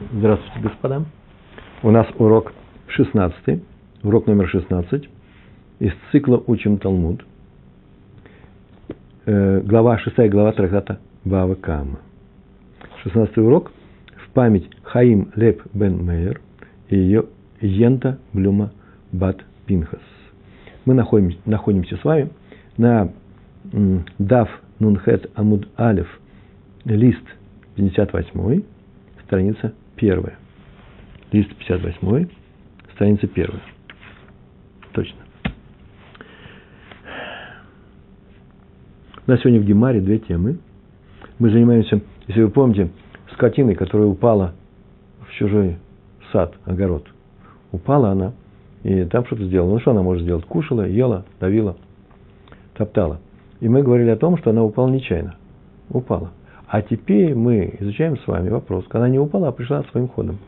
Здравствуйте, господа. У нас урок 16, урок номер 16 из цикла «Учим Талмуд». Э, глава 6, глава трактата Бава Кама. 16 урок в память Хаим Леп Бен Мейер и ее Йента Блюма Бат Пинхас. Мы находимся, находимся с вами на Дав Нунхет Амуд Алев, лист 58, страница 1. Лист 58, страница 1. Точно. У нас сегодня в Гемаре две темы. Мы занимаемся, если вы помните, скотиной, которая упала в чужой сад, огород. Упала она, и там что-то сделала. Ну, что она может сделать? Кушала, ела, давила, топтала. И мы говорили о том, что она упала нечаянно. Упала. А теперь мы изучаем с вами вопрос. Когда не упала, а пришла своим ходом.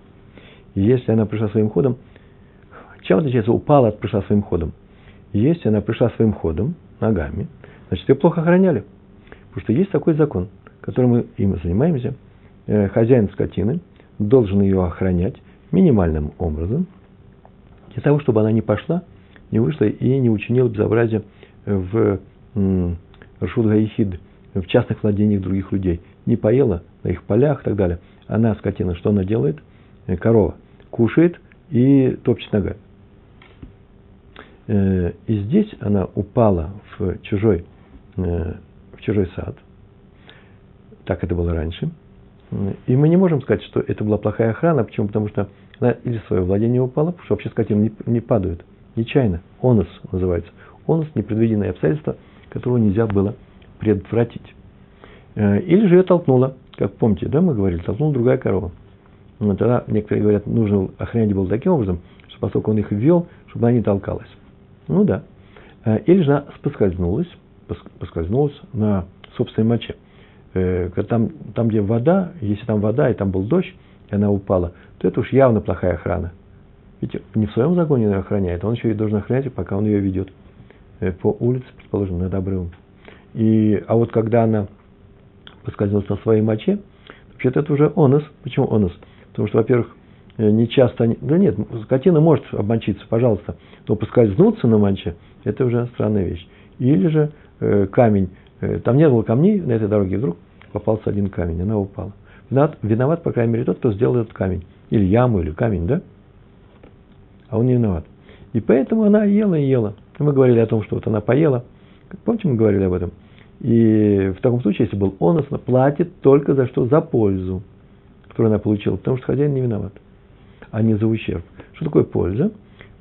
Если она пришла своим ходом, чем отличается упала от пришла своим ходом? Если она пришла своим ходом, ногами, значит, ее плохо охраняли. Потому что есть такой закон, которым мы им занимаемся. Э, хозяин скотины должен ее охранять минимальным образом, для того, чтобы она не пошла, не вышла и не учинила безобразие в Рашуд в частных владениях других людей. Не поела на их полях и так далее. Она, скотина, что она делает? Э, корова. Кушает и топчет ногами. Э, и здесь она упала в чужой, э, в чужой сад. Так это было раньше. И мы не можем сказать, что это была плохая охрана. Почему? Потому что она из своего владения упала, потому что вообще скотина не, не падают. Нечаянно. Онус называется. Онус – непредвиденное обстоятельство, которого нельзя было предотвратить. Э, или же ее толкнула, как помните, да, мы говорили, толкнула другая корова. Но тогда некоторые говорят, нужно охранять было таким образом, что поскольку он их ввел, чтобы она не толкалась. Ну да. Э, или же она поскользнулась, поскользнулась на собственной моче. Э, там, там, где вода, если там вода, и там был дождь, и она упала, то это уж явно плохая охрана. Ведь не в своем загоне ее охраняет, он еще и должен охранять, пока он ее ведет по улице, предположим, над обрывом. И, а вот когда она поскользнулась на своей моче, вообще-то это уже онос. Почему онос? Потому что, во-первых, э, не часто, да нет, скотина может обмочиться, пожалуйста, но поскользнуться на моче, это уже странная вещь. Или же э, камень, э, там не было камней на этой дороге, вдруг попался один камень, она упала. Виноват, виноват, по крайней мере, тот, кто сделал этот камень. Или яму, или камень, да? А он не виноват. И поэтому она ела и ела. Мы говорили о том, что вот она поела. Помните, мы говорили об этом? И в таком случае, если был он, она платит только за что? За пользу, которую она получила, потому что хозяин не виноват, а не за ущерб. Что такое польза?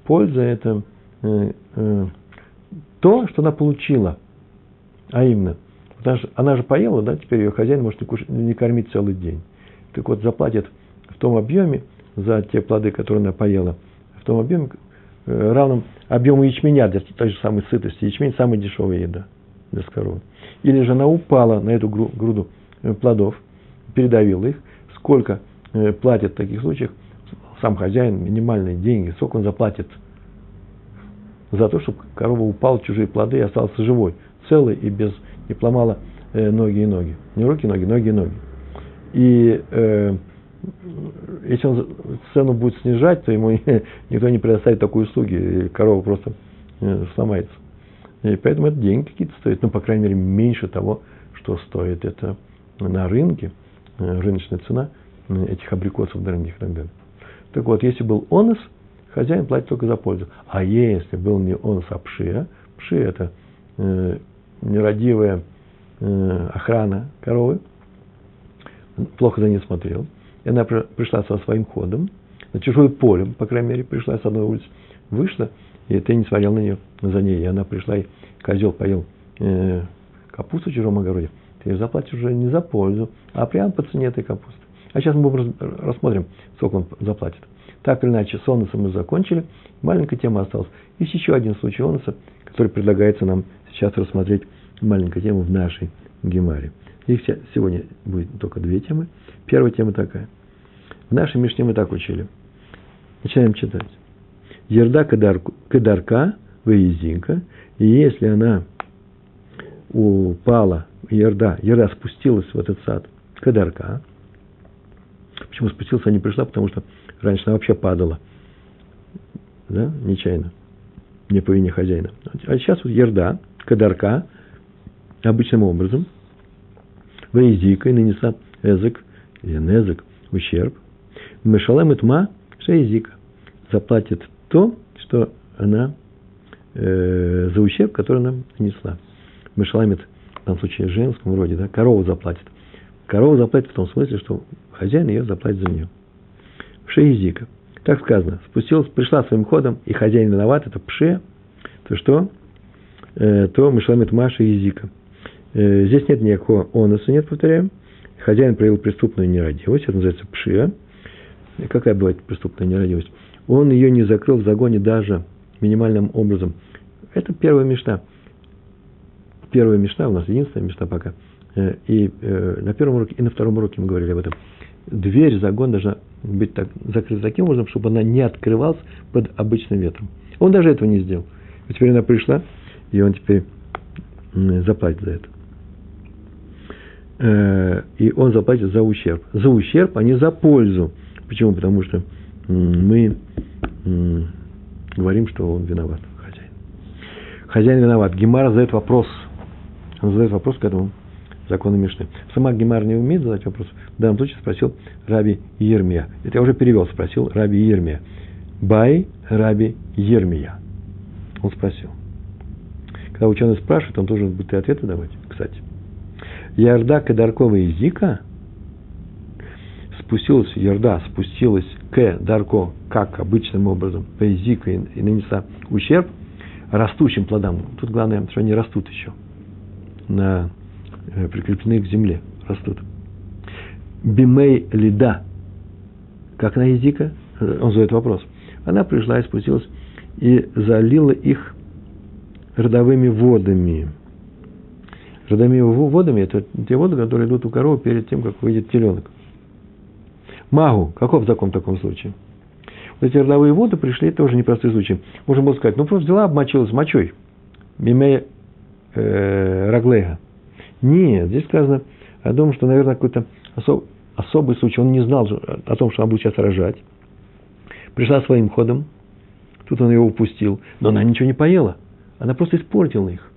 Польза – это э, э, то, что она получила, а именно, потому что она же поела, да, теперь ее хозяин может не, кушать, не кормить целый день. Так вот, заплатит в том объеме за те плоды, которые она поела, в том объеме, э, равном объему ячменя для той же самой сытости. Ячмень – самая дешевая еда для коровы. Или же она упала на эту груду э, плодов, передавила их. Сколько э, платит в таких случаях сам хозяин, минимальные деньги, сколько он заплатит за то, чтобы корова упала в чужие плоды и остался живой, целый и без, не поломала э, ноги и ноги. Не руки ноги, ноги и ноги. И э, если он цену будет снижать, то ему никто не предоставит такой услуги, и корова просто сломается. И поэтому это деньги какие-то стоят, ну, по крайней мере, меньше того, что стоит это на рынке, э, рыночная цена э, этих абрикосов дорогих и так далее. Так вот, если был онос, хозяин платит только за пользу. А если был не онос, а пшия, пшия – это э, нерадивая э, охрана коровы, плохо за ней смотрел, и она пришла со своим ходом, на чужое поле, по крайней мере, пришла с одной улицы, вышла – и ты не смотрел на нее, за ней. И она пришла, и козел поел э, капусту в чужом огороде. Ты заплатишь уже не за пользу, а прямо по цене этой капусты. А сейчас мы рассмотрим, сколько он заплатит. Так или иначе, с онусом мы закончили. Маленькая тема осталась. Есть еще один случай онуса, который предлагается нам сейчас рассмотреть. Маленькая тема в нашей гемаре. Их сегодня будет только две темы. Первая тема такая. В нашей Мишне мы так учили. Начинаем читать. Ерда кадарка, выездинка, и если она упала, ерда, ерда спустилась в этот сад, кадарка. Почему спустился, а не пришла? Потому что раньше она вообще падала. Да, нечаянно. Не по вине хозяина. А сейчас вот ерда, кадарка, обычным образом, выездика нанесла эзек, или незек, ущерб. Мешалем и тма шеизика. Заплатит то, что она э, за ущерб, который она нанесла. Мешаламит, в данном случае в женском роде, да, корова заплатит. Корова заплатит в том смысле, что хозяин ее заплатит за нее. Шеизика. Так сказано, спустилась, пришла своим ходом, и хозяин виноват, это пше, то что? Э, то Мишламит Маша и Язика. Э, здесь нет никакого онуса, нет, повторяем. Хозяин проявил преступную нерадивость, это называется пшия. Какая бывает преступная нерадивость? Он ее не закрыл в загоне даже минимальным образом. Это первая мечта. Первая мечта у нас единственная мечта пока. Э, и э, на первом уроке, и на втором уроке мы говорили об этом. Дверь, загон должна быть так, закрыта таким образом, чтобы она не открывалась под обычным ветром. Он даже этого не сделал. И теперь она пришла, и он теперь заплатит за это. Э, и он заплатит за ущерб. За ущерб, а не за пользу. Почему? Потому что мы говорим, что он виноват, хозяин. Хозяин виноват. Гемар задает вопрос. Он задает вопрос к этому закону Мишны. Сама Гемар не умеет задать вопрос. В данном случае спросил Раби Ермия. Это я уже перевел, спросил Раби Ермия. Бай Раби Ермия. Он спросил. Когда ученый спрашивает, он должен будет и ответы давать, кстати. Ярда Кадаркова и Зика спустилась, Ярда спустилась к Дарко, как обычным образом, по Зика и, и нанесла ущерб растущим плодам. Тут главное, что они растут еще, на, э, прикреплены к земле, растут. Бимей Лида, как на языка, он задает вопрос. Она пришла и спустилась и залила их родовыми водами. Родовыми водами – это те воды, которые идут у коровы перед тем, как выйдет теленок. Магу. Каков закон в таком случае? Вот эти родовые воды пришли, это тоже непростой случай. Можно было сказать, ну просто взяла, обмочилась мочой. Миме э, раглега. Нет, здесь сказано о том, что, наверное, какой-то особ, особый случай. Он не знал о том, что она будет сейчас рожать. Пришла своим ходом. Тут он его упустил. Но она ничего не поела. Она просто испортила их.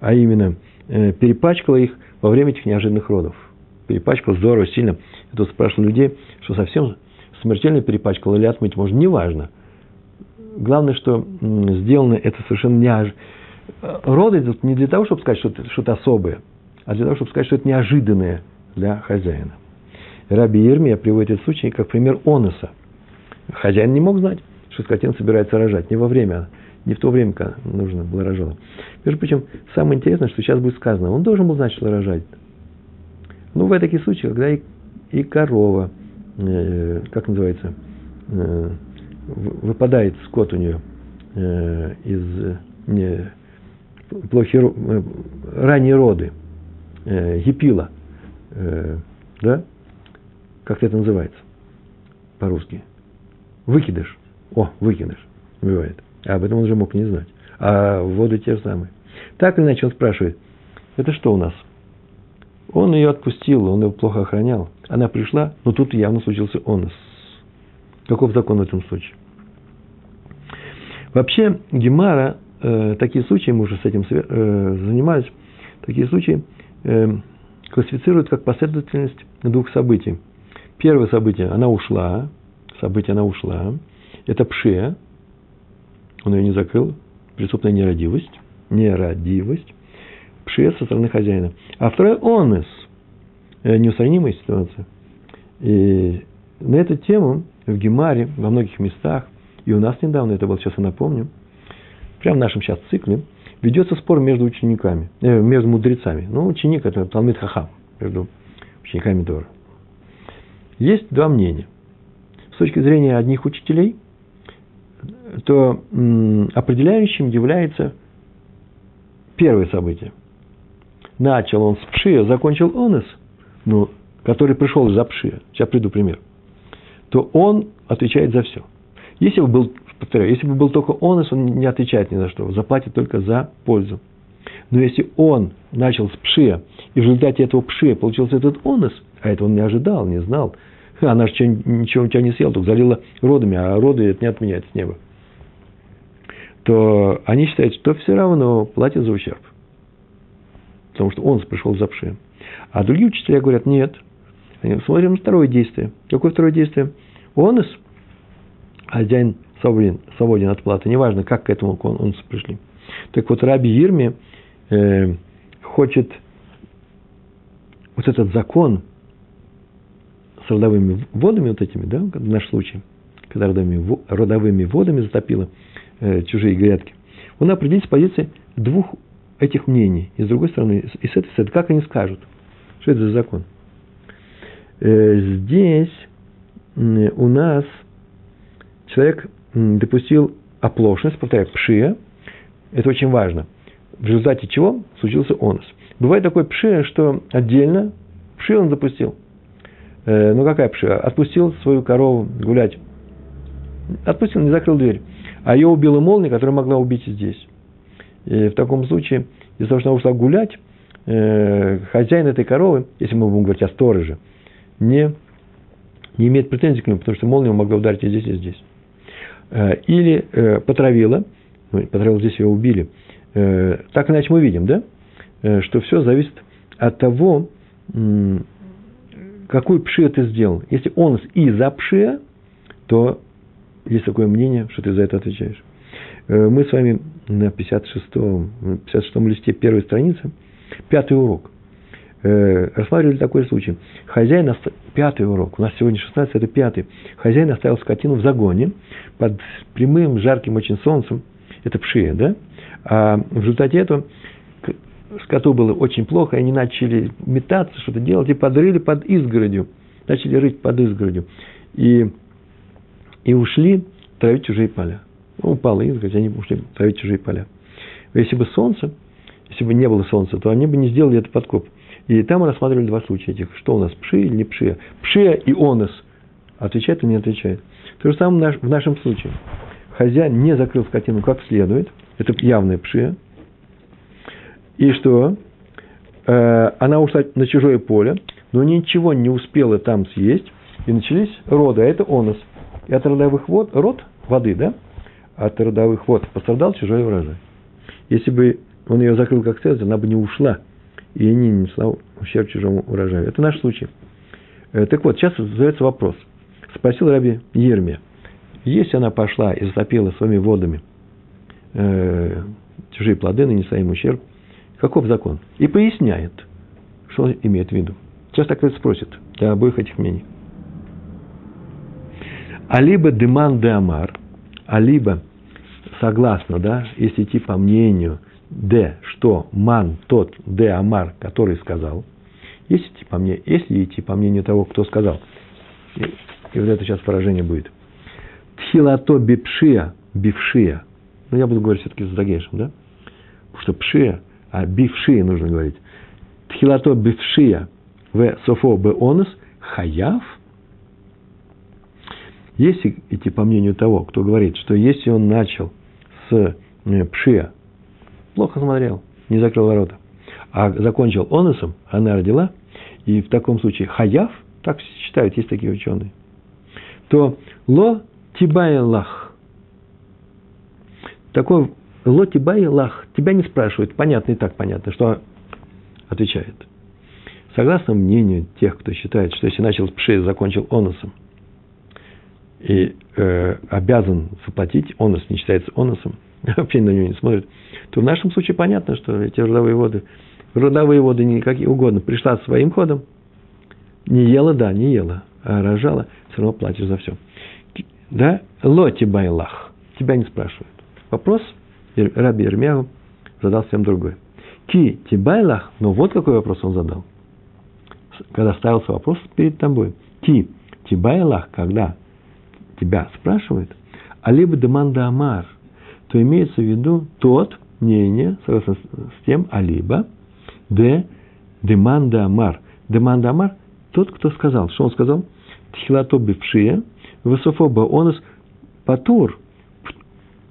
А именно, э, перепачкала их во время этих неожиданных родов. Перепачкала здорово, сильно. Я тут спрашивал людей, что совсем смертельно перепачкала или отмыть можно. Неважно. Главное, что сделано это совершенно неожиданно. Роды тут не для того, чтобы сказать, что это что-то особое, а для того, чтобы сказать, что это неожиданное для хозяина. Раби Ермия приводит этот случай как пример онуса. Хозяин не мог знать, что скотина собирается рожать. Не во время не в то время, когда нужно было рожало. Между прочим, самое интересное, что сейчас будет сказано, он должен был знать, что рожать. Ну, в такие случаи, когда и, и корова, э, как называется, э, выпадает скот у нее э, из не, плохие, э, ранние роды, э, гипила, э, да? Как это называется по-русски? Выкидыш. О, выкидыш. Бывает. А об этом он уже мог не знать. А воды те же самые. Так или иначе, он спрашивает, это что у нас? Он ее отпустил, он ее плохо охранял. Она пришла, но тут явно случился онос. Каков закон в этом случае? Вообще, Гемара, э, такие случаи, мы уже с этим э, занимались, такие случаи э, классифицируют как последовательность двух событий. Первое событие, она ушла, событие, она ушла, это пше, он ее не закрыл, преступная нерадивость, нерадивость, пшия со стороны хозяина. А второй онес, э, неустранимая ситуация. И на эту тему в Гемаре, во многих местах, и у нас недавно, это было, сейчас я напомню, прямо в нашем сейчас цикле, ведется спор между учениками, э, между мудрецами. Ну, ученик – это Талмит Хахам, между учениками Дора. Есть два мнения. С точки зрения одних учителей, то определяющим является первое событие. Начал он с пшия, закончил онес, ну, который пришел из-за пшия. Сейчас приду пример. То он отвечает за все. Если бы был, повторяю, если бы был только онес, он не отвечает ни за что, заплатит только за пользу. Но если он начал с пшия, и в результате этого пшия получился этот онес, а это он не ожидал, не знал, Она же ничего у тебя не съела, только залила родами, а роды это не отменяет с неба. То они считают, что все равно платят за ущерб. Потому что он пришел за пши. А другие учителя говорят, нет. Смотрим на второе действие. Какое второе действие? Онос, хозяин свободен, свободен от платы. Неважно, как к этому оносу пришли. Так вот, Раби Ирми э, хочет вот этот закон с родовыми водами, вот этими, да, в наш случай, когда родовыми, родовыми водами затопило э, чужие грядки, он определить с позиции двух этих мнений. И с другой стороны, и с этой стороны, как они скажут, что это за закон. Э, здесь у нас человек допустил оплошность, повторяю, пшия, это очень важно, в результате чего случился онос. Бывает такой пшия, что отдельно пшия он запустил. Э, ну, какая пшия? Отпустил свою корову гулять. Отпустил, не закрыл дверь. А ее убила молния, которая могла убить здесь. И в таком случае, из-за того, что она ушла гулять, э, хозяин этой коровы, если мы будем говорить о стороже, не, не имеет претензий к нему, потому что молния могла ударить и здесь, и здесь. Э, или э, потравила, ну, потравила здесь ее убили. Э, так иначе мы видим, да, э, что все зависит от того, какую пшия ты сделал. Если он и за пшия, то есть такое мнение, что ты за это отвечаешь. Э, мы с вами на 56-м, 56 листе первой страницы, пятый урок, э, рассматривали такой случай. Хозяин, пятый урок, у нас сегодня 16, это пятый. Хозяин оставил скотину в загоне под прямым, жарким очень солнцем, это пшия, да? А в результате этого скоту было очень плохо, и они начали метаться, что-то делать, и подрыли под изгородью. Начали рыть под изгородью. И, и ушли травить чужие поля. Ну, упала изгородь, они ушли травить чужие поля. Если бы солнце, если бы не было солнца, то они бы не сделали этот подкоп. И там мы рассматривали два случая этих. Что у нас, пши или не пшия? Пшия и онос. Отвечает или не отвечает. То же самое в нашем случае. Хозяин не закрыл скотину как следует. Это явная пшия. И что? Э, она ушла на чужое поле, но ничего не успела там съесть, и начались роды, а это онос. И от родовых вод, род воды, да? От родовых вод пострадал чужой урожай. Если бы он ее закрыл как следует, она бы не ушла, и не нанесла ущерб чужому урожаю. Это наш случай. Э, так вот, сейчас задается вопрос. Спросил Раби Ермия, если она пошла и затопила своими водами э, чужие плоды, нанесла им ущерб, Каков закон? И поясняет, что он имеет в виду. Сейчас так это спросит для обоих этих мнений. А либо деман де амар, а либо согласно, да, если идти по мнению де, что ман тот де амар, который сказал, если идти по, мне, если идти по мнению того, кто сказал, и, и вот это сейчас поражение будет. Тхилато бипшия, бившия. Ну, я буду говорить все-таки с Дагешем, да? Потому что пшия – а бившия нужно говорить. Тхилато бившия в софо беонес хаяв. Если идти по мнению того, кто говорит, что если он начал с э, пшия, плохо смотрел, не закрыл ворота, а закончил оносом, она родила, и в таком случае хаяв, так считают, есть такие ученые, то ло тибайлах. Такой Лоти бай лах. Тебя не спрашивают. Понятно и так понятно, что отвечает. Согласно мнению тех, кто считает, что если начал с пши, закончил оносом, и э, обязан заплатить, онос не считается оносом, вообще на него не смотрит, то в нашем случае понятно, что эти родовые воды, родовые воды не какие угодно, пришла своим ходом, не ела, да, не ела, а рожала, все равно платишь за все. Да? Лоти байлах. Тебя не спрашивают. Вопрос – Раби Ирмяу задал совсем другой. Ки тибайлах, но вот какой вопрос он задал. Когда ставился вопрос перед тобой. Ки тибайлах, когда тебя спрашивают, а либо деманда амар, то имеется в виду тот, мнение, согласно с тем, а либо де деманда амар. Деманда амар – тот, кто сказал. Что он сказал? Тхилато бившие, высофоба онос патур,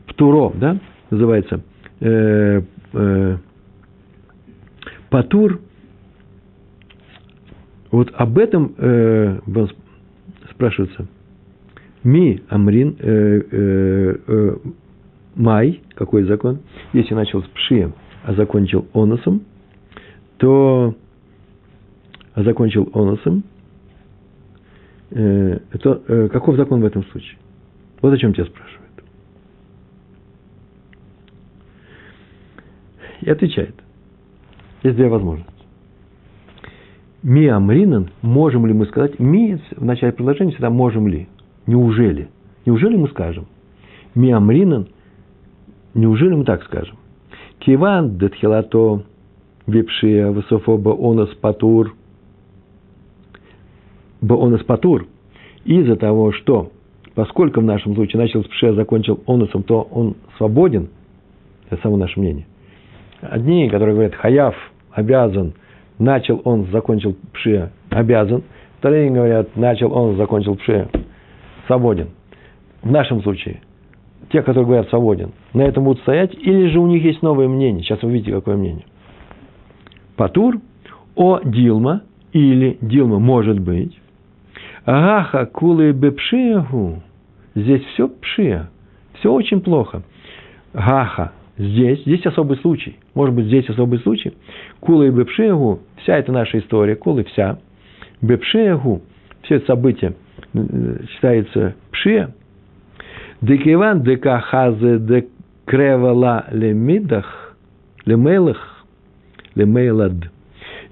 птуро, да? называется э, э, Патур. Вот об этом э, спрашивается, ми амрин э, э, э, май, какой закон? Если начал с пши, а закончил оносом, то а закончил оносом, э, то э, каков закон в этом случае? Вот о чем тебя спрашивают. И отвечает. Есть две возможности. Ми амринан, можем ли мы сказать, ми в начале предложения всегда можем ли, неужели, неужели мы скажем, ми амринан, неужели мы так скажем, киван детхилато випшия высофо онос патур, онос патур, из-за того, что, поскольку в нашем случае начал с пшия, закончил оносом, то он свободен, это само наше мнение. Одни, которые говорят, хаяв обязан – начал он, закончил пшия, обязан. Вторые говорят, начал он, закончил пшия, свободен. В нашем случае, те, которые говорят свободен, на этом будут стоять, или же у них есть новое мнение. Сейчас вы увидите, какое мнение. Патур, о Дилма, или Дилма может быть. Агаха кулы бепшиягу. Здесь все пшия. Все очень плохо. Гаха здесь, здесь особый случай. Может быть, здесь особый случай. Кула и Бепшиягу, вся эта наша история, Кула вся. Бепшиягу, все это событие считается пшия. Декиван дека хазе де кревала лемидах, лемейлах, лемейлад.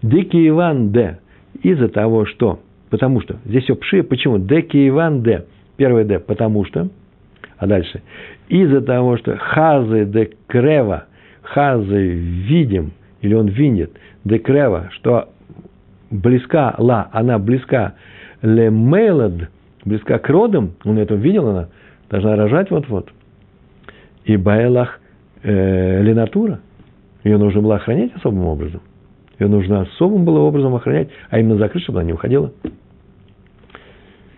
Декиван де, из-за того, что, потому что, здесь все пшия, почему? Декиван де, первое де, потому что, а дальше, из-за того, что хазы де крева, хазы видим, или он видит, де крева, что близка ла, она близка ле мейлад, близка к родам, он это видел, она должна рожать вот-вот. И байлах э, ленатура, ее нужно было охранять особым образом. Ее нужно особым было образом охранять, а именно закрыть, чтобы она не уходила.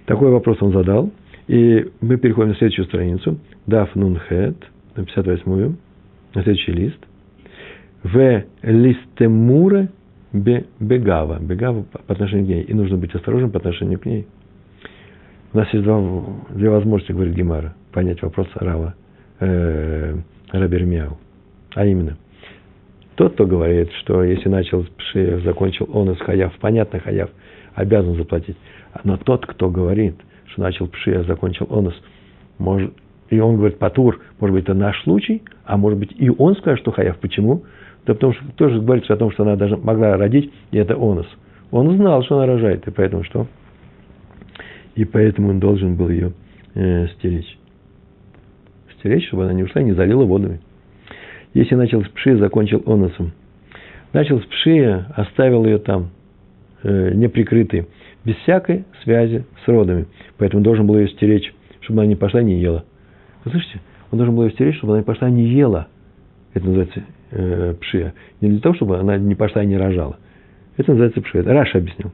Такой вопрос он задал. И мы переходим на следующую страницу. Даф нунхет, на 58-ю, на следующий лист. В листемуре бегава. Бегава по отношению к ней. И нужно быть осторожным по отношению к ней. У нас есть два, две возможности, говорит Гемара, понять вопрос Рава, э, Рабермяу. А именно, тот, кто говорит, что если начал с закончил он из хаяв, понятно, хаяв, обязан заплатить. Но тот, кто говорит, что начал пши, а закончил онос, может, и он говорит, Патур, может быть, это наш случай, а может быть, и он скажет, что хаяв. Почему? Да потому что тоже говорится о том, что она даже могла родить, и это онос. Он знал, что она рожает, и поэтому что? И поэтому он должен был ее э, стеречь. Стеречь, чтобы она не ушла и не залила водами. Если начал с пши, закончил оносом. Начал с пши, оставил ее там, э, неприкрытой, без всякой связи с родами. Поэтому должен был ее стеречь, чтобы она не пошла и не ела. Вы слышите? Он должен был ее стеречь, чтобы она не пошла и не ела. Это называется э, пшия. Не для того, чтобы она не пошла и не рожала. Это называется пшия. Это Раша объяснил.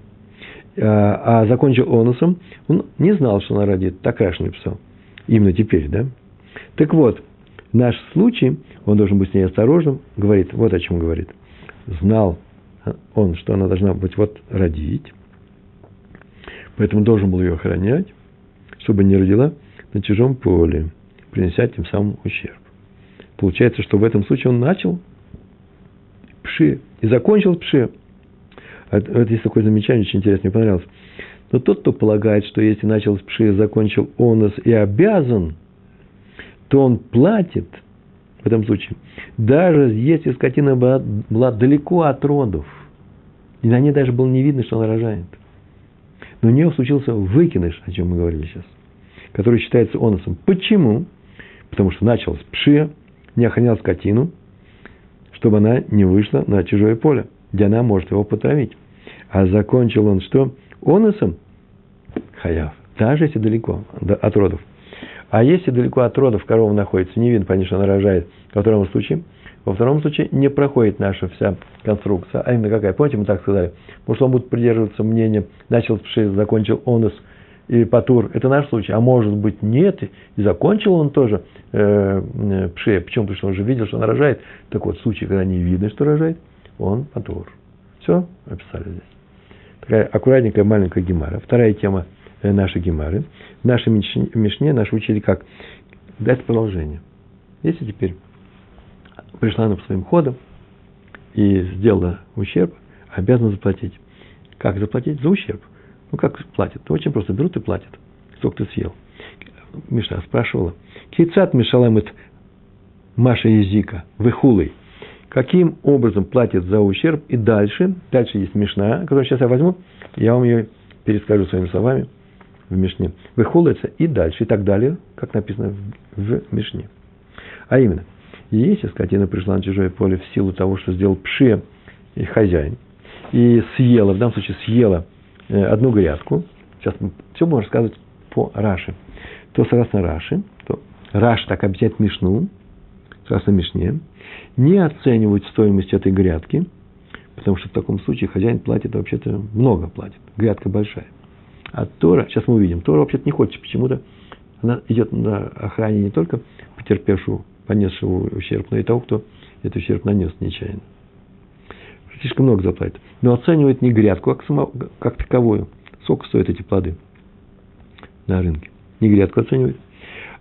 А, а закончил онусом, он не знал, что она родит. Так Раша написал. Именно теперь, да? Так вот, наш случай, он должен быть с ней осторожным, говорит, вот о чем говорит. Знал он, что она должна быть вот родить, поэтому должен был ее охранять, чтобы не родила на чужом поле принеся тем самым ущерб. Получается, что в этом случае он начал пши и закончил пши. Это, это есть такое замечание, очень интересно, мне понравилось. Но тот, кто полагает, что если начал с пши, закончил онос и обязан, то он платит в этом случае. Даже если скотина была, была далеко от родов, и на ней даже было не видно, что она рожает. Но у нее случился выкидыш, о чем мы говорили сейчас, который считается оносом. Почему? потому что начал с пшия, не охранял скотину, чтобы она не вышла на чужое поле, где она может его потравить. А закончил он что? Оносом хаяв, даже если далеко от родов. А если далеко от родов корова находится, не видно, конечно, она рожает. Во втором случае, во втором случае не проходит наша вся конструкция. А именно какая? Помните, мы так сказали? Может, он будет придерживаться мнения, начал с пши, закончил онос – или Патур, это наш случай, а может быть нет, и закончил он тоже э, э, пшея, почему? Потому что он уже видел, что он рожает. Так вот, случае, когда не видно, что рожает, он Патур. Все, описали здесь. Такая аккуратненькая маленькая гемара. Вторая тема э, нашей гемары. В нашей Мишне наши учили как дать продолжение. Если теперь пришла она по своим ходам и сделала ущерб, обязана заплатить. Как заплатить? За ущерб. Ну, как платят? Очень просто. Берут и платят. Сколько ты съел. Мишна спрашивала. Кицат мишаламит Маша Язика, выхулой. Каким образом платят за ущерб? И дальше, дальше есть Мишна, которую сейчас я возьму, я вам ее перескажу своими словами в Мишне. Выхулается и дальше, и так далее, как написано в, в Мишне. А именно, если скотина пришла на чужое поле в силу того, что сделал пше и хозяин, и съела, в данном случае съела э, одну грядку, сейчас мы все будем рассказывать по Раши, то согласно Раши, то Раш так объясняет Мишну, согласно Мишне, не оценивают стоимость этой грядки, потому что в таком случае хозяин платит вообще-то много платит, грядка большая. А Тора, сейчас мы увидим, Тора вообще-то не хочет почему-то, она идет на охране не только потерпевшего, понесшего ущерб, но и того, кто этот ущерб нанес нечаянно. Слишком много заплатит. Но оценивает не грядку, как, само, как таковую. Сколько стоят эти плоды на рынке. Не грядку оценивает,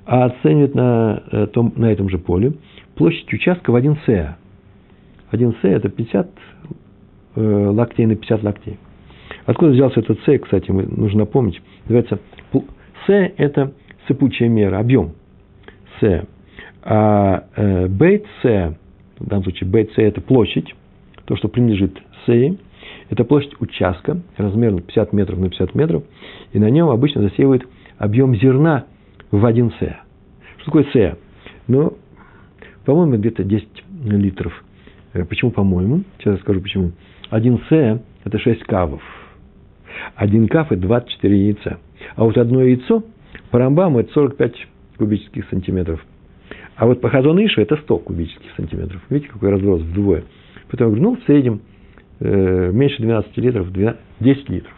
а оценивает на, э, том, на этом же поле площадь участка в 1 С. 1 С – это 50 э, локтей на 50 локтей. Откуда взялся этот С, кстати, нужно напомнить. Называется С – это сыпучая мера, объем С. А э, бейт С, в данном случае бейт С – это площадь, то, что принадлежит С, это площадь участка, размером 50 метров на 50 метров, и на нем обычно засеивают объем зерна в 1 С. Что такое С? Ну, по-моему, где-то 10 литров. Э, почему по-моему? Сейчас я скажу почему. Один С – это 6 кавов. Один кав – это 24 яйца. А вот одно яйцо по Рамбаму – это 45 кубических сантиметров. А вот по Хазон Ишу – это 100 кубических сантиметров. Видите, какой разброс вдвое. Поэтому я говорю, ну, в среднем э, меньше 12 литров, 12, 10 литров.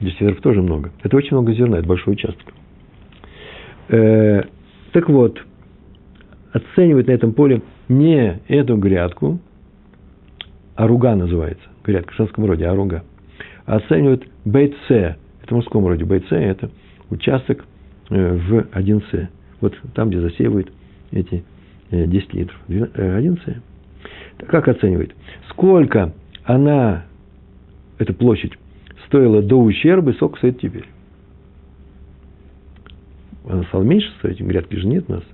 10 литров тоже много. Это очень много зерна, это большой участок. Э, так вот, оценивать на этом поле не эту грядку, аруга называется, грядка в женском роде, аруга, а оценивают бейце, это в мужском роде, бейце – это участок э, в 1С, вот там, где засеивают эти 10 э, литров, 1С. Э, как оценивает? Сколько она, эта площадь, стоила до ущерба, сколько стоит теперь? она стала меньше стоить, грядки же нет у нас.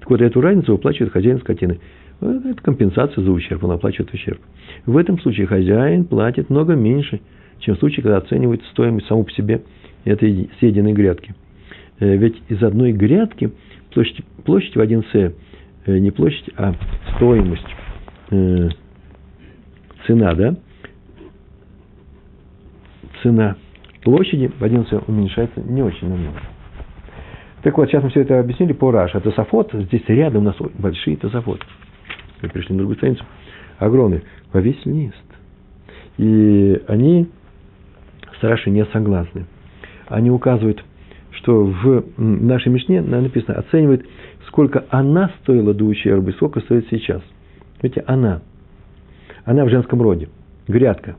Так вот, эту разницу выплачивает хозяин скотины. Это компенсация за ущерб, он оплачивает ущерб. В этом случае хозяин платит много меньше, чем в случае, когда оценивает стоимость саму по себе этой съеденной грядки. Э, ведь из одной грядки площадь, площадь в 1 С, э, не площадь, а стоимость, э, цена, да, цена площади в 1 С уменьшается не очень намного. Так вот, сейчас мы все это объяснили по Раша. Тософот, здесь рядом у нас большие тософот. Мы пришли на другую страницу. Огромные. Во весь лист. И они с Рашей не согласны. Они указывают, что в нашей Мишне написано, оценивает, сколько она стоила до ущерба и сколько стоит сейчас. Видите, она. Она в женском роде. Грядка.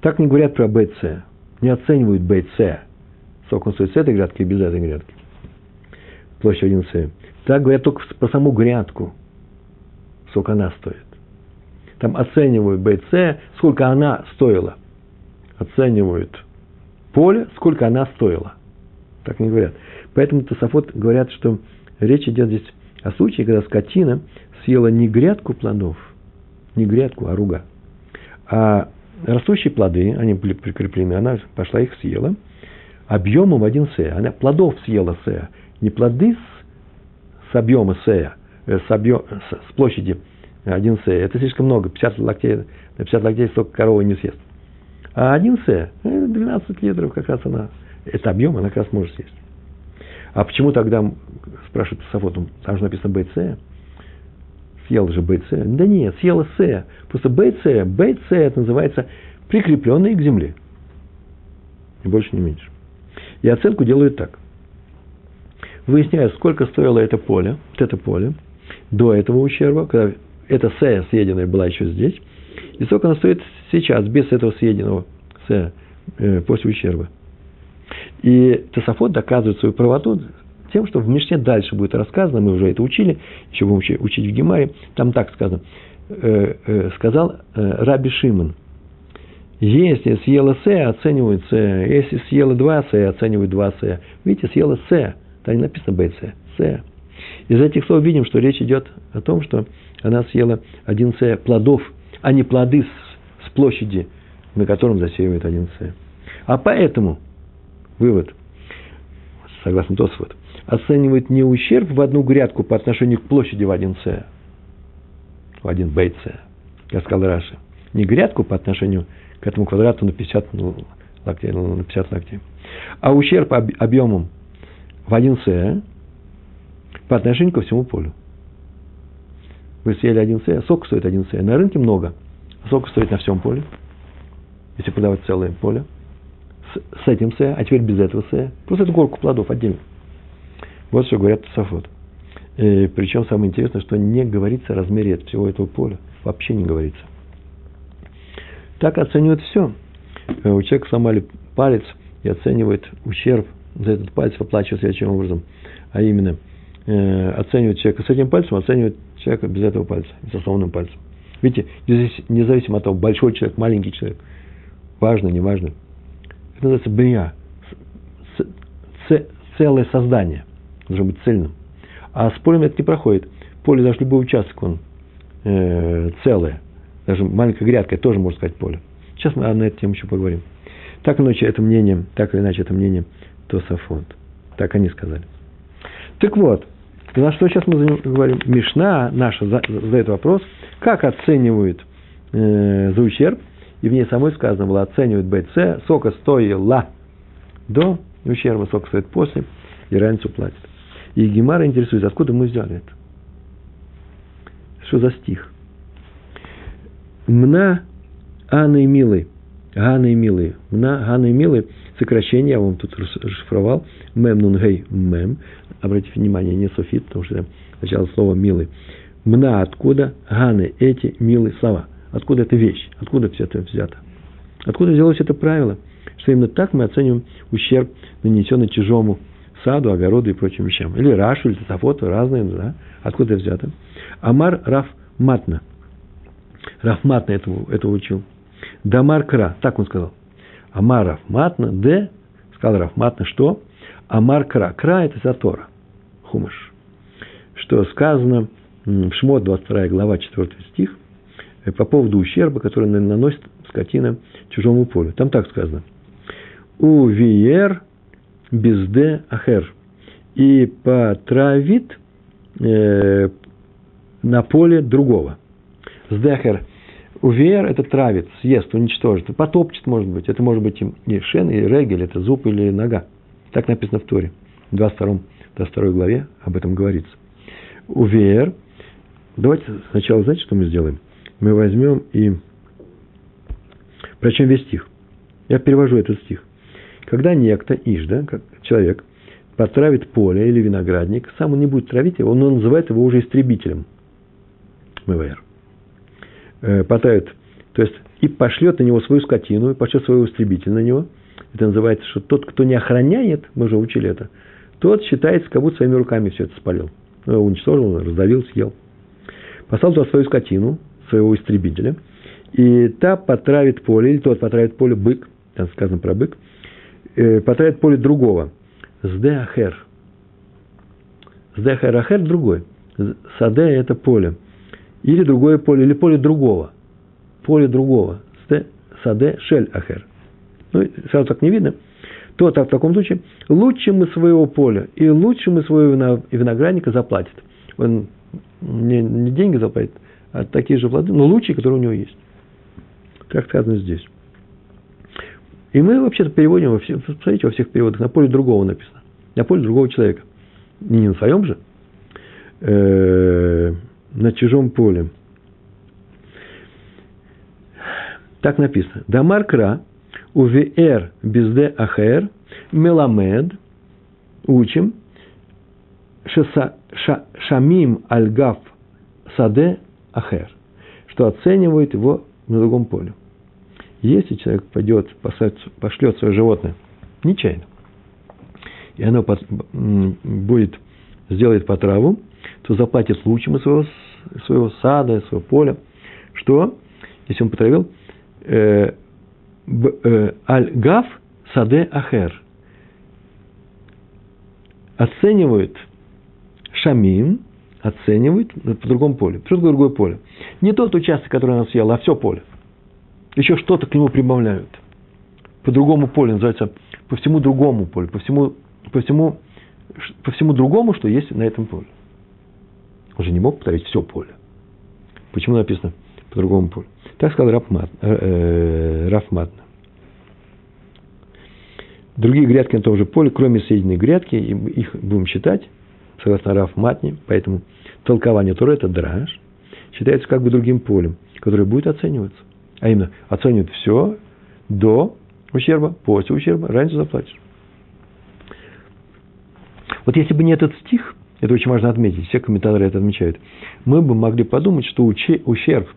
Так не говорят про БЦ. Не оценивают БЦ сколько он стоит с этой грядки и без этой грядки. Площадь 1 С. Так говорят только по саму грядку, сколько она стоит. Там оценивают БЦ, сколько она стоила. Оценивают поле, сколько она стоила. Так не говорят. Поэтому Тософот говорят, что речь идет здесь о случае, когда скотина съела не грядку плодов, не грядку, а руга, а растущие плоды, они были прикреплены, она пошла их съела – объемом 1 С. Она плодов съела С. Не плоды с, с объема С, э, с, объем, с, с площади 1 С. Это слишком много. 50 локтей, на 50 локтей столько корова не съест. А 1 С, 12 э, литров как раз она, это объем она как раз может съесть. А почему тогда, спрашивает Сафот, там же написано БЦ, съел же БЦ? Да нет, съела С. Просто БЦ, БЦ это называется прикрепленный к земле. Ни больше, ни меньше. И оценку делают так. Выясняют, сколько стоило это поле, вот это поле, до этого ущерба, когда эта сея съеденная была еще здесь, и сколько она стоит сейчас, без этого съеденного с, э, после ущерба. И Тософот доказывает свою правоту тем, что в Мишне дальше будет рассказано, мы уже это учили, еще будем учить, в Гемаре, там так сказано, э, э, сказал э, Раби Шимон, если съела С, оценивают С, если съела 2 С, оценивают 2 С. Видите, съела С, там не написано Б, С, С. Из этих слов видим, что речь идет о том, что она съела один С плодов, а не плоды с площади, на котором засеивает один С. А поэтому, вывод, согласно Тосфот, оценивает не ущерб в одну грядку по отношению к площади в один С, в один бейт С, как сказал Раши, не грядку по отношению к этому квадрату на 50 ну, локтей, ну, на 50 локтей, а ущерб объемом в один С по отношению ко всему полю. Вы съели один С, сок стоит один С. На рынке много. Сок стоит на всем поле, если продавать целое поле. С, этим С, а теперь без этого С. Просто эту горку плодов отдельно. Вот что говорят Тософот. И причем самое интересное, что не говорится о размере всего этого поля. Вообще не говорится. Так оценивают все. Э, у человека сломали палец и оценивает ущерб за этот палец, выплачивает следующим образом. А именно, э, оценивает человека с этим пальцем, оценивает человека без этого пальца, со сломанным пальцем. Видите, независимо от того, большой человек, маленький человек, важно, не важно. Это называется брия, целое создание должно быть цельным. А с полем это не проходит. Поле, даже любой участок, он э, целое. Даже маленькая грядка, тоже можно сказать поле. Сейчас мы на эту тему еще поговорим. Так или иначе, это мнение, так или иначе, это мнение Тософонт. Так они сказали. Так вот, на что сейчас мы говорим? Мишна наша задает вопрос, как оценивают э, за ущерб, и в ней самой сказано было, оценивают БЦ, сока стоила до ущерба, сока стоит после, и разницу платит. И Гемара интересуется, откуда мы взяли это. Что за стих? Мна Анны Милы. Ганы и Милы. Мна Ганы и Милы. Сокращение, я вам тут расшифровал. Мем нунгей мем. Обратите внимание, не софит, потому что сначала слово милый. Мна откуда? Ганы эти милые слова. Откуда эта вещь? Откуда все это взято? Откуда взялось это правило? Что именно так мы оцениваем ущерб, нанесенный чужому саду, огороду и прочим вещам. Или Рашу, или Тософоту, разные, да? Откуда взято? Амар Раф Матна. Раф Матна этого, этого учил. Дамар Кра, так он сказал. Амар Раф Матна, Д, сказал Раф Матна, что? Амар Кра. Кра – это Затора, Хумаш. Что сказано в Шмот, 22 глава, 4 стих, по поводу ущерба, который наносит скотина чужому полю. Там так сказано. У Виер безде ахер. И потравит э, на поле другого. Сдехер. Увер – это травит, съест, уничтожит, потопчет, может быть. Это может быть и шен, и регель, это зуб или нога. Так написано в Торе. В 22, 22 главе об этом говорится. Увер. Давайте сначала, знаете, что мы сделаем? Мы возьмем и прочтем весь стих. Я перевожу этот стих. Когда некто, Ижда, как человек, потравит поле или виноградник, сам он не будет травить его, он называет его уже истребителем. МВР. Э, потравит, то есть и пошлет на него свою скотину, и пошлет своего истребителя на него. Это называется, что тот, кто не охраняет, мы уже учили это, тот считается, как будто своими руками все это спалил. Ну, уничтожил, раздавил, съел. Послал туда свою скотину, своего истребителя, и та потравит поле, или тот потравит поле бык, там сказано про бык, э, потравит поле другого. Сдеахер. Сдеахер ахер другой. Саде – это поле. Или другое поле, или поле другого. Поле другого. Саде шель ахер. Ну, сразу так не видно. То так в таком случае лучше мы своего поля и лучше мы своего виноградника заплатит. Он не, не деньги заплатит, а такие же плоды, но лучшие, которые у него есть. Как сказано здесь. И мы вообще-то переводим, во все, посмотрите, во всех переводах, на поле другого написано. На поле другого человека. Не на своем же, э, на чужом поле. Так написано. Дамар кра, увер безде ахер, меламед, учим, шамим альгав саде ахер, что оценивает его на другом поле. Если человек пойдет, пошлет свое животное нечаянно, и оно будет, сделает по траву, то заплатит случаем своего, своего сада, своего поля, что, если он потравил, э, э, аль-гав саде ахер. Оценивают шамин, оценивают по другому полю. Что другое поле? Не тот участок, который она съела, а все поле. Еще что-то к нему прибавляют. По другому полю, называется, по всему другому полю, по всему, по всему, по всему другому, что есть на этом поле. Он же не мог повторить все поле. Почему написано по другому полю? Так сказал Рафмат, э, э. Другие грядки на том же поле, кроме соединенной грядки, их будем считать, согласно Раф Матни, поэтому толкование Тора – это драж, считается как бы другим полем, которое будет оцениваться. А именно, оценивают все до ущерба, после ущерба, раньше заплатишь. Вот если бы не этот стих, это очень важно отметить, все комментаторы это отмечают, мы бы могли подумать, что ущерб,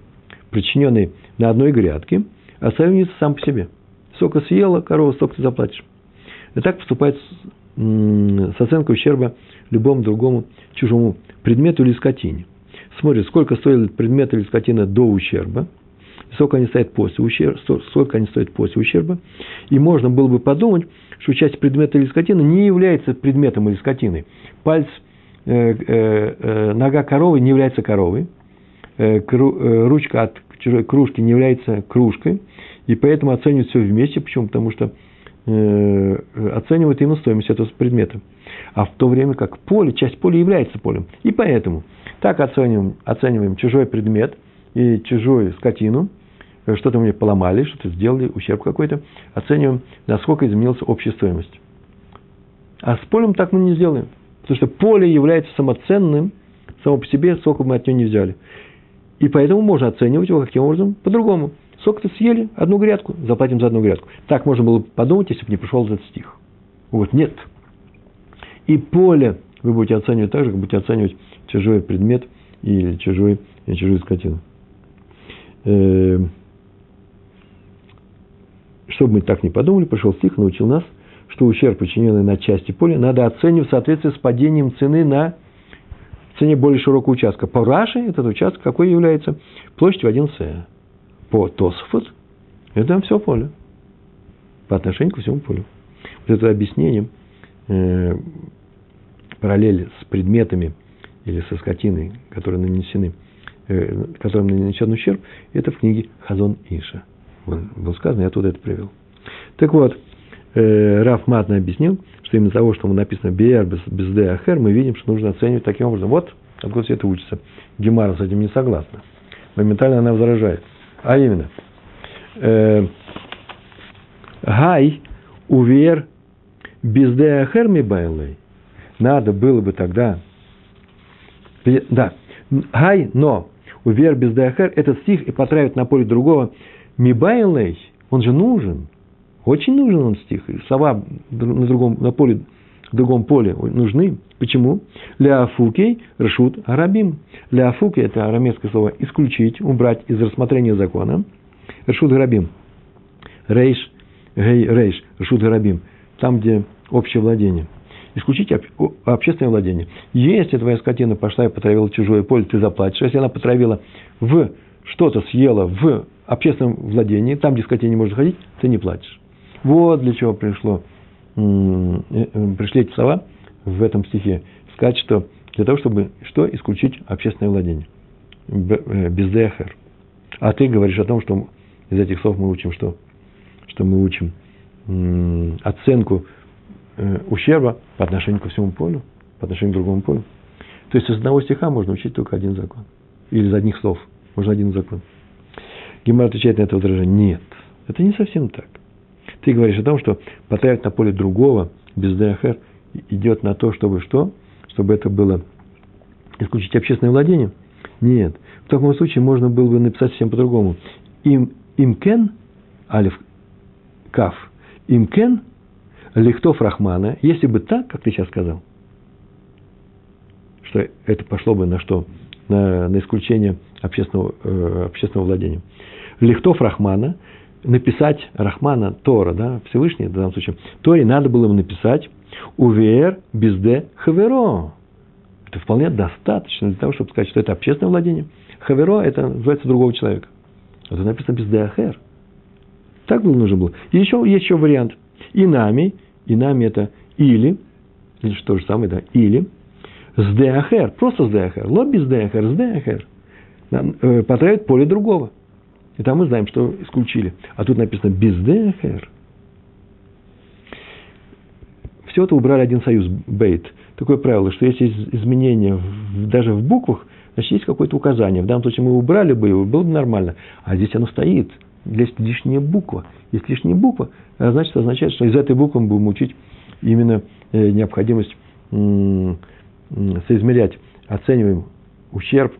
причиненный на одной грядке, оценивается сам по себе. Сколько съела корова, столько ты заплатишь. И так поступает с, оценкой ущерба любому другому чужому предмету или скотине. Смотрит, сколько стоит предмет или скотина до ущерба, сколько они стоят после ущерба, сколько они стоят после ущерба. И можно было бы подумать, что часть предмета или скотины не является предметом или скотиной. Пальц, э, э, э, нога коровы не является коровой, э, кру, э, ручка от чужой кружки не является кружкой, и поэтому оценивают все вместе. Почему? Потому что оценивают именно стоимость этого предмета. А в то время как поле, часть поля является полем. И поэтому так оцениваем, оцениваем чужой предмет и чужую скотину, э, что-то мне поломали, что-то сделали, ущерб какой-то, оцениваем, насколько изменилась общая стоимость. А с полем так мы не сделаем. Потому что поле является самоценным, само по себе, сколько мы от него не взяли. И поэтому можно оценивать его каким образом? По-другому. Сколько-то съели, одну грядку, заплатим за одну грядку. Так можно было бы подумать, если бы не пришел этот стих. Вот нет. И поле вы будете оценивать так же, как будете оценивать чужой предмет или чужой, или чужую скотину. Э, чтобы мы так не подумали, пришел стих, научил нас, что ущерб, причиненный на части поля, надо оценивать в соответствии с падением цены на цене более широкого участка. По Раши этот участок какой является? Площадь в 1 с. По Тосфот это все поле. По отношению ко всему полю. Вот это объяснение э, параллель с предметами или со скотиной, которые нанесены, э, которым нанесен ущерб, это в книге Хазон Иша. Было сказано, я оттуда это привел. Так вот, э, Раф Матно объяснил, что именно того, что написано «Биэр без, без Д Ахер», мы видим, что нужно оценивать таким образом. Вот откуда все это учится. Гемара с этим не согласна. Моментально она возражает. А именно, э, Гай увер без Д Ахер ми байлей надо было бы тогда... Да, гай, но, увер без дахер, этот стих и потравит на поле другого, мибайлей, он же нужен, очень нужен он стих, слова на, другом, на поле, в другом поле нужны. Почему? Ляфукей решут арабим. Ляфукей – это арамейское слово «исключить», «убрать» из рассмотрения закона. Решут арабим. Рейш, гей, рейш, решут арабим. Там, где общее владение – исключить общественное владение. Если твоя скотина пошла и потравила чужое поле, ты заплатишь. Если она потравила в что-то съела в общественном владении, там, где скотине не может ходить, ты не платишь. Вот для чего пришло, пришли эти слова в этом стихе. Сказать, что для того, чтобы что? Исключить общественное владение. Э, Бездехер. А ты говоришь о том, что из этих слов мы учим что? Что мы учим оценку Э, ущерба по отношению ко всему полю, по отношению к другому полю. То есть из одного стиха можно учить только один закон. Или из одних слов. Можно один закон. Гемар отвечает на это возражение. Нет, это не совсем так. Ты говоришь о том, что потравить на поле другого без ДХР идет на то, чтобы что? Чтобы это было исключить общественное владение? Нет. В таком случае можно было бы написать совсем по-другому. Им, имкен, алиф, каф, имкен – лихтов Рахмана, если бы так, как ты сейчас сказал, что это пошло бы на что? На, на исключение общественного, э, общественного владения. Лихтов Рахмана, написать Рахмана Тора, да, Всевышний в данном случае, Торе надо было ему написать Увер безде хаверо. Это вполне достаточно для того, чтобы сказать, что это общественное владение. Хаверо – это называется другого человека. Это написано безде ахер. Так было нужно было. И еще есть еще вариант. И нами, и нами это или, или что же самое, да, или с деахер, просто с деахер, лоб без деахер, с. Э, Потравит поле другого. И там мы знаем, что исключили. А тут написано без деахер. Все это убрали один союз, бейт. Такое правило, что если есть изменения в, даже в буквах, значит, есть какое-то указание. В данном случае мы убрали бы его, было бы нормально. А здесь оно стоит. Есть лишняя буква. Есть лишняя буква, а значит, означает, что из этой буквы мы будем учить именно э, необходимость соизмерять, оцениваем ущерб,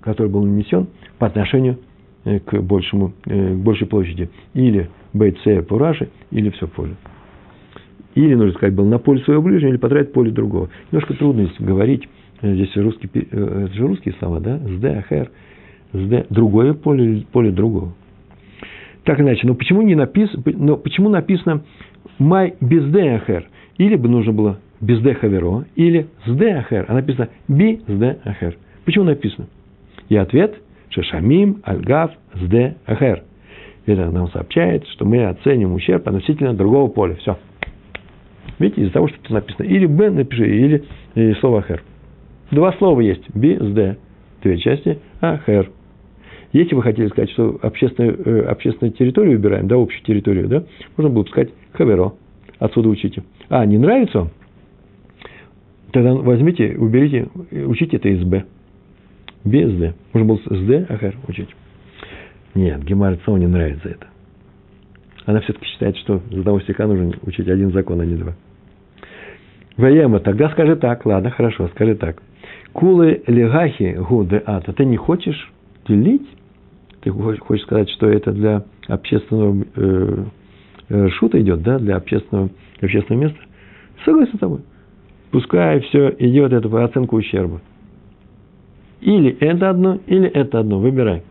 который был нанесен по отношению э, к, большему, э, к большей площади. Или БЦ по Раши, или все поле. Или, нужно сказать, был на поле своего ближнего, или потратить поле другого. Немножко трудно здесь говорить. Здесь русский, это же русские слова, да? СД, АХР. СД. Другое поле, поле другого. Так иначе, но почему, не написано, но почему написано «май без ДХР»? Или бы нужно было без ДХВРО, или с ДХР, а написано «би с ДХР». Почему написано? И ответ – «шешамим альгав с ДХР». Это нам сообщает, что мы оценим ущерб относительно другого поля. Все. Видите, из-за того, что тут написано. Или «б» напиши, или, или слово «хэр». Два слова есть. «Би» с «д». Две части «а», «хэр». Если вы хотели сказать, что общественную, э, общественную территорию убираем, да, общую территорию, да, можно было бы сказать хаверо. Отсюда учите. А, не нравится? Тогда возьмите, уберите, учите это из Б. Без Д. Можно было с Д, ахар учить. Нет, Гемар снова не нравится это. Она все-таки считает, что за одного стиха нужно учить один закон, а не два. Ваема, тогда скажи так. Ладно, хорошо, скажи так. Кулы легахи гу де ата. Ты не хочешь делить ты хочешь сказать, что это для общественного э, э, шута идет, да, для общественного, общественного места? Согласен с тобой. Пускай все идет это по оценку ущерба. Или это одно, или это одно. Выбирай.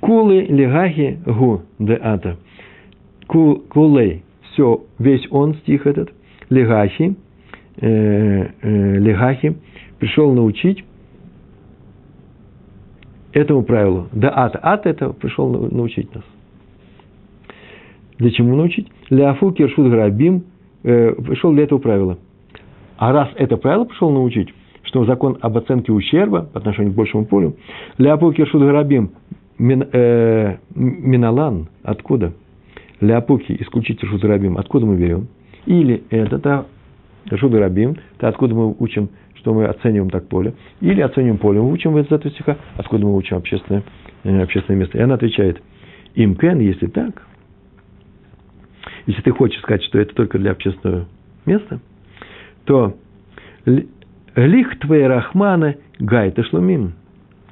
Кулы легахи гу де ата. Кул, кулей. Все, весь он, стих этот. Легахи. Э, э, легахи. Пришел научить этому правилу. Да ат. Ат это пришел научить нас. Для чему научить? Ляфу киршут грабим э, пришел для этого правила. А раз это правило пришел научить, что закон об оценке ущерба по отношению к большему полю, ляпу киршут грабим мин, э, миналан, откуда? Ляпуки, исключить Рашут Рабим, откуда мы берем? Или это Рашут Рабим, то откуда мы учим что мы оцениваем так поле, или оцениваем поле, мы учим из этого стиха, откуда мы учим общественное, э, общественное место. И она отвечает, им кен, если так, если ты хочешь сказать, что это только для общественного места, то лих твоей рахмана гайта шлумим,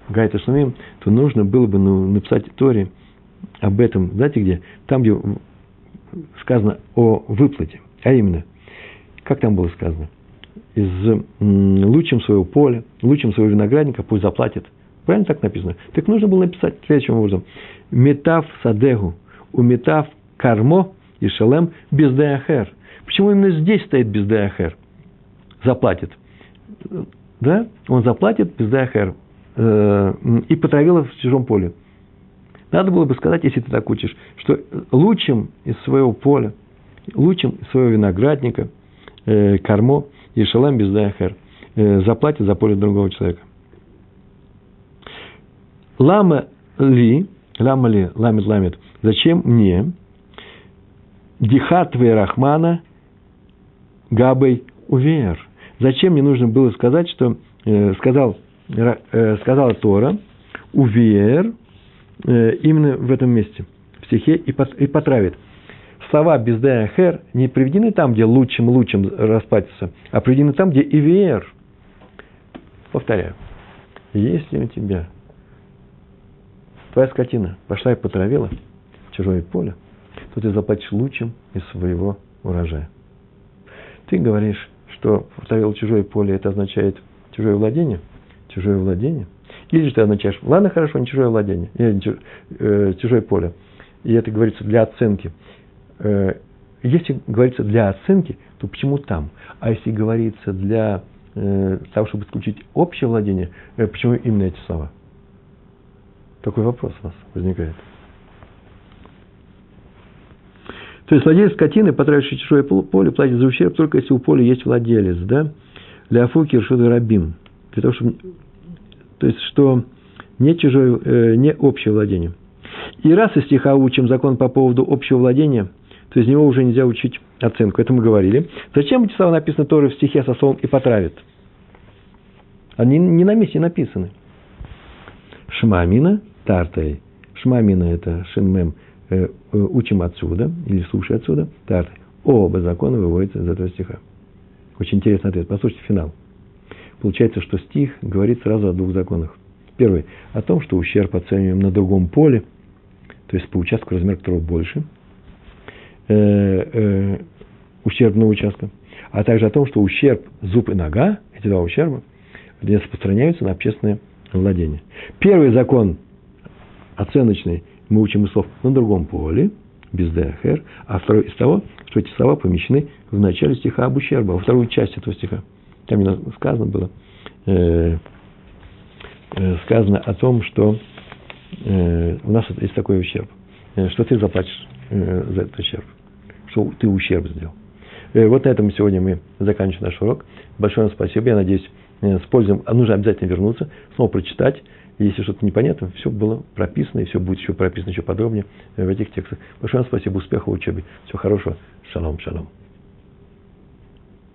гайта шлумим, то нужно было бы ну, написать Торе об этом, знаете где? Там, где сказано о выплате. А именно, как там было сказано? из лучшим своего поля, лучшим своего виноградника, пусть заплатит. Правильно так написано? Так нужно было написать следующим образом. Метав садегу, у метав кармо и шалем без деахер. Почему именно здесь стоит без деахер? Заплатит. Да? Он заплатит без деахер. Э, и потравил в чужом поле. Надо было бы сказать, если ты так учишь, что лучшим из своего поля, лучшим из своего виноградника, э, кармо – и шалам без дахер э, заплатит за поле другого человека. Лама ли, лама ли, ламит, ламит, зачем мне дихат рахмана габой увер? Зачем мне нужно было сказать, что э, сказал, э, сказала Тора увер э, именно в этом месте, в стихе и, пот, и потравит – слова без хер не приведены там, где лучшим-лучшим расплатится, а приведены там, где ивер. Повторяю. Если у тебя твоя скотина пошла и потравила чужое поле, то ты заплатишь лучшим из своего урожая. Ты говоришь, что потравил чужое поле, это означает чужое владение? Чужое владение? Или же ты означаешь, ладно, хорошо, не чужое владение, не, э, чужое поле. и это говорится для оценки, э, если говорится для оценки, то почему там? А если говорится для э, того, чтобы исключить общее владение, э, почему именно эти слова? Такой вопрос у нас возникает. То есть владелец скотины, потративший чужое поле, платит за ущерб только если у поля есть владелец, да? Для Афуки Ршуда Рабим. Для того, чтобы... То есть, что не чужое, э, не общее владение. И раз из стиха учим закон по поводу общего владения, то из него уже нельзя учить оценку. Это мы говорили. Зачем эти слова написаны тоже в стихе со словом «и потравит»? Они не на месте написаны. Шмамина тартай. Шмамина – это шинмем – Э, э, учим отсюда, или слушай отсюда, тарты. Оба закона выводятся из этого стиха. Очень интересный ответ. Послушайте финал. Получается, что стих говорит сразу о двух законах. Первый – о том, что ущерб оцениваем на другом поле, то есть по участку, размер которого больше, э, ущербного участка, а также о том, что ущерб зуб и нога, эти два ущерба, распространяются на общественное владение. Первый закон оценочный мы учим слов на другом поле, без ДХР, а второй из того, что эти слова помещены в начале стиха об ущербе, во вторую часть этого стиха. Там сказано было, э, э, сказано о том, что э, у нас есть такой ущерб, э, что ты заплатишь э, за этот ущерб, что ты ущерб сделал. Э, вот на этом сегодня мы заканчиваем наш урок. Большое вам спасибо. Я надеюсь, э, с пользой, а нужно обязательно вернуться, снова прочитать если что-то непонятно, все было прописано, и все будет еще прописано еще подробнее в этих текстах. Большое вам спасибо, успехов в учебе. Всего хорошего. Шалом, шалом.